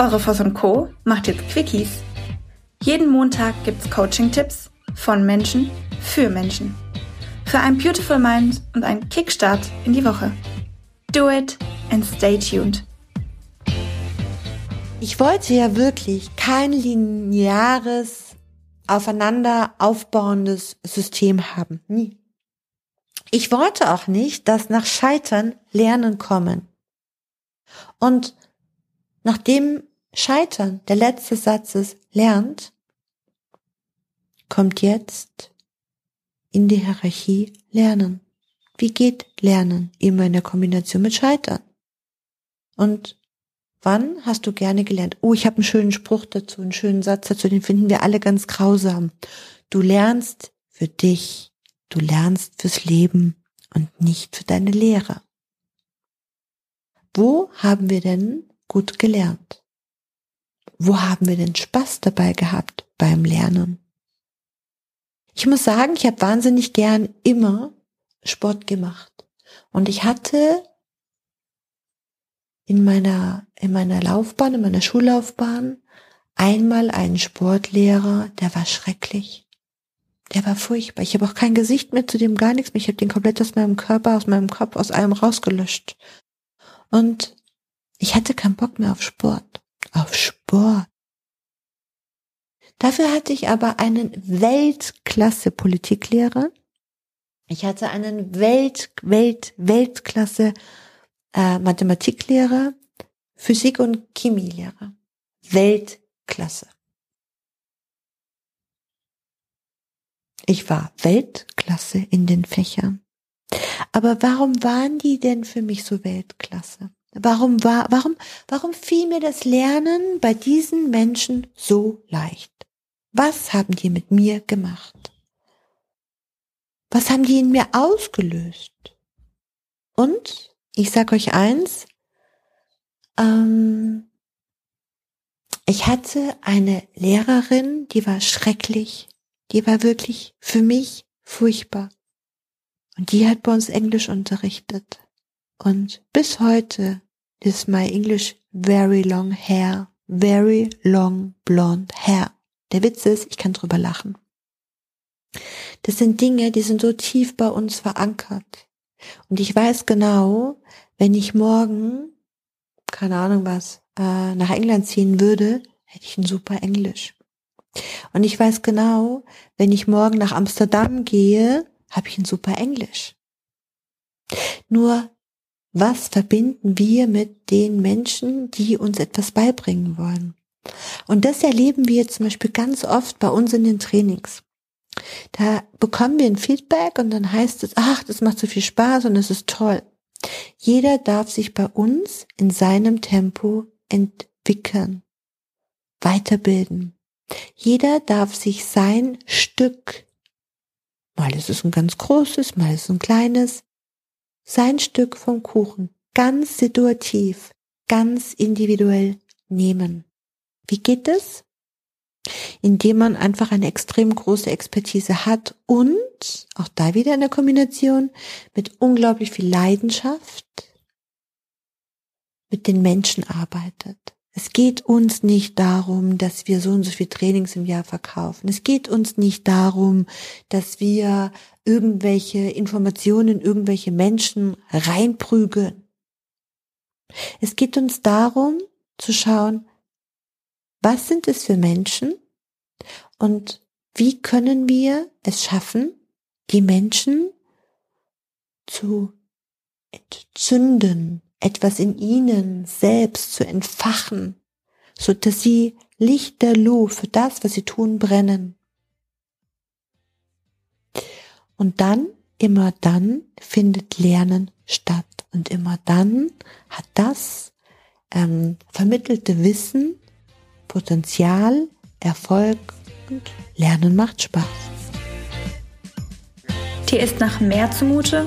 Eure Voss und Co. macht jetzt Quickies. Jeden Montag gibt's Coaching-Tipps von Menschen für Menschen. Für ein Beautiful Mind und einen Kickstart in die Woche. Do it and stay tuned. Ich wollte ja wirklich kein lineares, aufeinander aufbauendes System haben. Nie. Ich wollte auch nicht, dass nach Scheitern Lernen kommen. Und nachdem Scheitern, der letzte Satz ist, lernt, kommt jetzt in die Hierarchie Lernen. Wie geht Lernen? Immer in der Kombination mit Scheitern. Und wann hast du gerne gelernt? Oh, ich habe einen schönen Spruch dazu, einen schönen Satz dazu, den finden wir alle ganz grausam. Du lernst für dich, du lernst fürs Leben und nicht für deine Lehre. Wo haben wir denn gut gelernt? Wo haben wir denn Spaß dabei gehabt beim Lernen? Ich muss sagen, ich habe wahnsinnig gern immer Sport gemacht. Und ich hatte in meiner, in meiner Laufbahn, in meiner Schullaufbahn einmal einen Sportlehrer, der war schrecklich. Der war furchtbar. Ich habe auch kein Gesicht mehr zu dem, gar nichts mehr. Ich habe den komplett aus meinem Körper, aus meinem Kopf, aus allem rausgelöscht. Und ich hatte keinen Bock mehr auf Sport auf Sport. Dafür hatte ich aber einen Weltklasse Politiklehrer. Ich hatte einen Welt, Welt, Weltklasse äh, Mathematiklehrer, Physik- und Chemielehrer. Weltklasse. Ich war Weltklasse in den Fächern. Aber warum waren die denn für mich so Weltklasse? Warum war, warum, warum fiel mir das Lernen bei diesen Menschen so leicht? Was haben die mit mir gemacht? Was haben die in mir ausgelöst? Und ich sag euch eins, ähm, ich hatte eine Lehrerin, die war schrecklich, die war wirklich für mich furchtbar. Und die hat bei uns Englisch unterrichtet. Und bis heute is my English very long hair, very long blonde hair. Der Witz ist, ich kann drüber lachen. Das sind Dinge, die sind so tief bei uns verankert. Und ich weiß genau, wenn ich morgen, keine Ahnung was, äh, nach England ziehen würde, hätte ich ein super Englisch. Und ich weiß genau, wenn ich morgen nach Amsterdam gehe, habe ich ein super Englisch. Nur was verbinden wir mit den Menschen, die uns etwas beibringen wollen? Und das erleben wir zum Beispiel ganz oft bei uns in den Trainings. Da bekommen wir ein Feedback und dann heißt es, ach, das macht so viel Spaß und es ist toll. Jeder darf sich bei uns in seinem Tempo entwickeln, weiterbilden. Jeder darf sich sein Stück, mal ist es ein ganz großes, mal ist es ein kleines, sein Stück vom Kuchen ganz situativ, ganz individuell nehmen. Wie geht es? Indem man einfach eine extrem große Expertise hat und, auch da wieder in der Kombination, mit unglaublich viel Leidenschaft mit den Menschen arbeitet. Es geht uns nicht darum, dass wir so und so viel Trainings im Jahr verkaufen. Es geht uns nicht darum, dass wir irgendwelche Informationen, irgendwelche Menschen reinprügeln. Es geht uns darum zu schauen, was sind es für Menschen und wie können wir es schaffen, die Menschen zu entzünden, etwas in ihnen selbst zu entfachen, so dass sie lichterloh für das, was sie tun, brennen. Und dann, immer dann findet Lernen statt. Und immer dann hat das ähm, vermittelte Wissen, Potenzial, Erfolg und Lernen macht Spaß. Dir ist nach mehr zumute?